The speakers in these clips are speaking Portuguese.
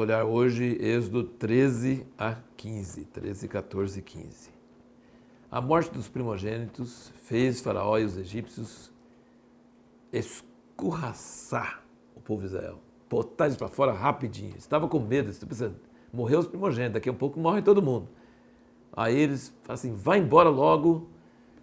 estudar hoje Êxodo 13 a 15, 13, 14 e 15. A morte dos primogênitos fez Faraó e os egípcios escorraçar o povo de Israel, botar eles para fora rapidinho. Estava com medo, estava pensando, morreu os primogênitos, daqui a pouco morre todo mundo. Aí eles falam assim, vai embora logo,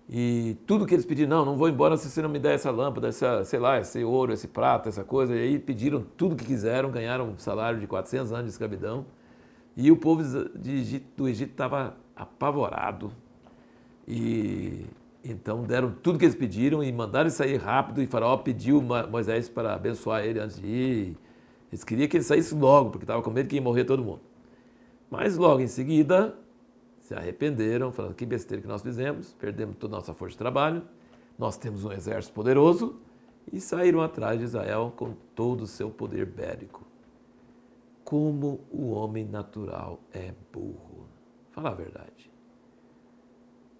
e tudo que eles pediram, não, não vou embora se você não me der essa lâmpada, essa, sei lá, esse ouro, esse prata, essa coisa. E aí pediram tudo que quiseram, ganharam um salário de 400 anos de escravidão. E o povo Egito, do Egito estava apavorado. E então deram tudo que eles pediram e mandaram sair rápido. E Faraó pediu Moisés para abençoar ele antes de ir. Eles queriam que ele saísse logo, porque estava com medo que ia morrer todo mundo. Mas logo em seguida, se arrependeram, falando que besteira que nós fizemos, perdemos toda a nossa força de trabalho, nós temos um exército poderoso e saíram atrás de Israel com todo o seu poder bélico. Como o homem natural é burro. Fala a verdade.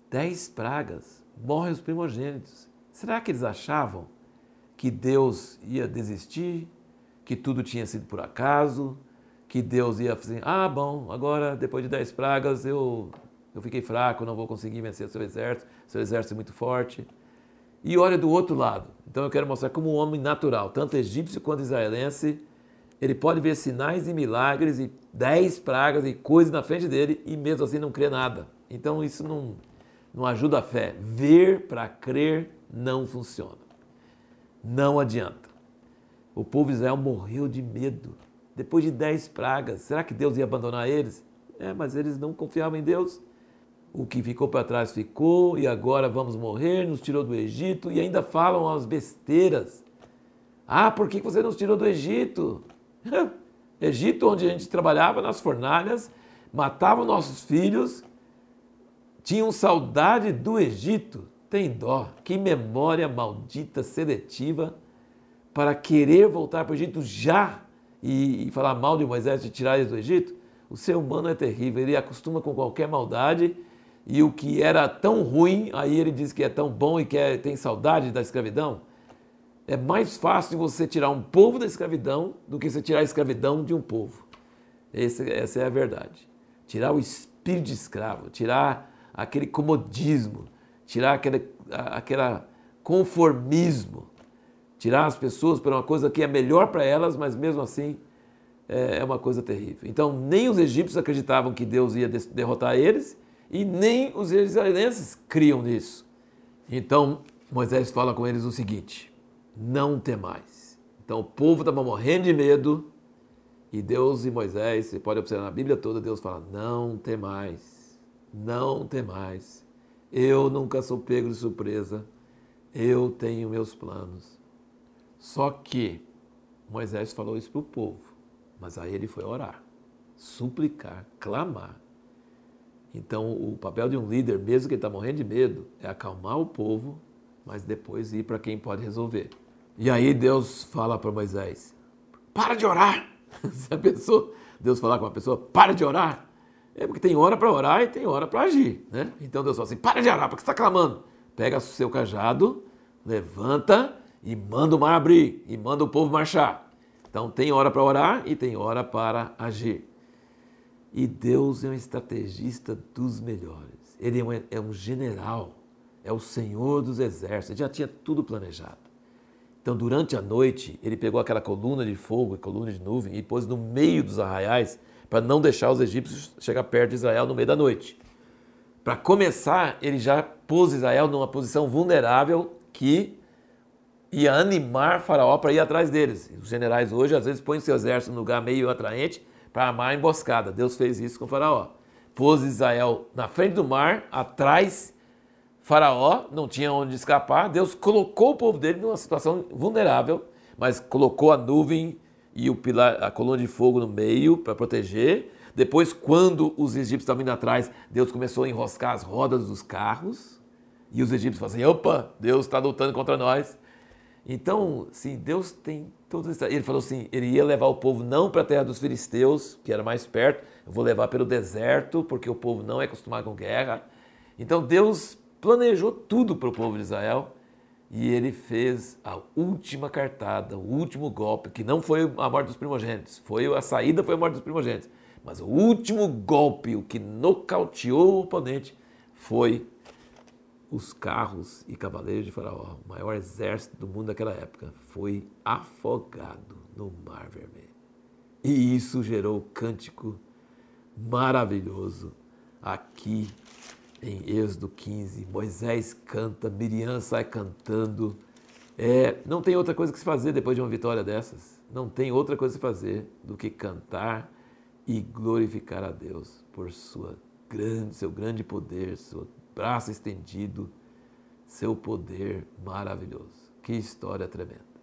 Dez pragas, morrem os primogênitos. Será que eles achavam que Deus ia desistir, que tudo tinha sido por acaso, que Deus ia fazer, ah, bom, agora depois de dez pragas eu, eu fiquei fraco, não vou conseguir vencer seu exército, seu exército é muito forte. E olha do outro lado. Então eu quero mostrar como um homem natural, tanto egípcio quanto israelense, ele pode ver sinais e milagres e dez pragas e coisas na frente dele e mesmo assim não crê nada. Então isso não, não ajuda a fé. Ver para crer não funciona. Não adianta. O povo de Israel morreu de medo depois de dez pragas, será que Deus ia abandonar eles? É, mas eles não confiavam em Deus. O que ficou para trás ficou, e agora vamos morrer, nos tirou do Egito, e ainda falam as besteiras. Ah, por que você nos tirou do Egito? Egito, onde a gente trabalhava nas fornalhas, matava nossos filhos, tinham saudade do Egito. Tem dó, que memória maldita, seletiva, para querer voltar para o Egito já e, e falar mal de Moisés e tirar eles do Egito, o ser humano é terrível, ele acostuma com qualquer maldade e o que era tão ruim, aí ele diz que é tão bom e que é, tem saudade da escravidão. É mais fácil você tirar um povo da escravidão do que você tirar a escravidão de um povo. Esse, essa é a verdade. Tirar o espírito de escravo, tirar aquele comodismo, tirar aquele aquela conformismo, tirar as pessoas para uma coisa que é melhor para elas, mas mesmo assim é, é uma coisa terrível. Então, nem os egípcios acreditavam que Deus ia derrotar eles e nem os israelenses criam nisso. Então, Moisés fala com eles o seguinte: não temais. Então, o povo estava morrendo de medo e Deus e Moisés, você pode observar na Bíblia toda, Deus fala: não temais, não temais. Eu nunca sou pego de surpresa, eu tenho meus planos. Só que Moisés falou isso para o povo, mas aí ele foi orar, suplicar, clamar. Então, o papel de um líder, mesmo que ele está morrendo de medo, é acalmar o povo, mas depois ir para quem pode resolver. E aí Deus fala para Moisés: para de orar. Você pensou? Deus falar com uma pessoa: para de orar. É porque tem hora para orar e tem hora para agir. Né? Então Deus fala assim: para de orar, porque você está clamando. Pega o seu cajado, levanta e manda o mar abrir e manda o povo marchar. Então tem hora para orar e tem hora para agir. E Deus é um estrategista dos melhores. Ele é um, é um general, é o Senhor dos exércitos. Ele já tinha tudo planejado. Então, durante a noite, ele pegou aquela coluna de fogo, coluna de nuvem, e pôs no meio dos arraiais para não deixar os egípcios chegar perto de Israel no meio da noite. Para começar, ele já pôs Israel numa posição vulnerável que ia animar Faraó para ir atrás deles. Os generais hoje às vezes põem seu exército num lugar meio atraente para armar a emboscada. Deus fez isso com Faraó. Pôs Israel na frente do mar, atrás Faraó, não tinha onde escapar. Deus colocou o povo dele numa situação vulnerável, mas colocou a nuvem e o pilar, a coluna de fogo no meio para proteger. Depois, quando os egípcios estavam indo atrás, Deus começou a enroscar as rodas dos carros. E os egípcios falaram assim: opa, Deus está lutando contra nós. Então, sim, Deus tem Ele falou assim: ele ia levar o povo não para a terra dos filisteus, que era mais perto, eu vou levar pelo deserto, porque o povo não é acostumado com guerra. Então, Deus planejou tudo para o povo de Israel e ele fez a última cartada, o último golpe, que não foi a morte dos primogênitos, foi a saída foi a morte dos primogênitos, mas o último golpe, o que nocauteou o oponente, foi os carros e cavaleiros de Faraó, o maior exército do mundo daquela época, foi afogado no Mar Vermelho. E isso gerou o cântico maravilhoso aqui em Êxodo 15. Moisés canta, Miriam sai cantando. É, não tem outra coisa que se fazer depois de uma vitória dessas. Não tem outra coisa que se fazer do que cantar e glorificar a Deus por sua grande, seu grande poder, seu braço estendido, seu poder maravilhoso. Que história tremenda.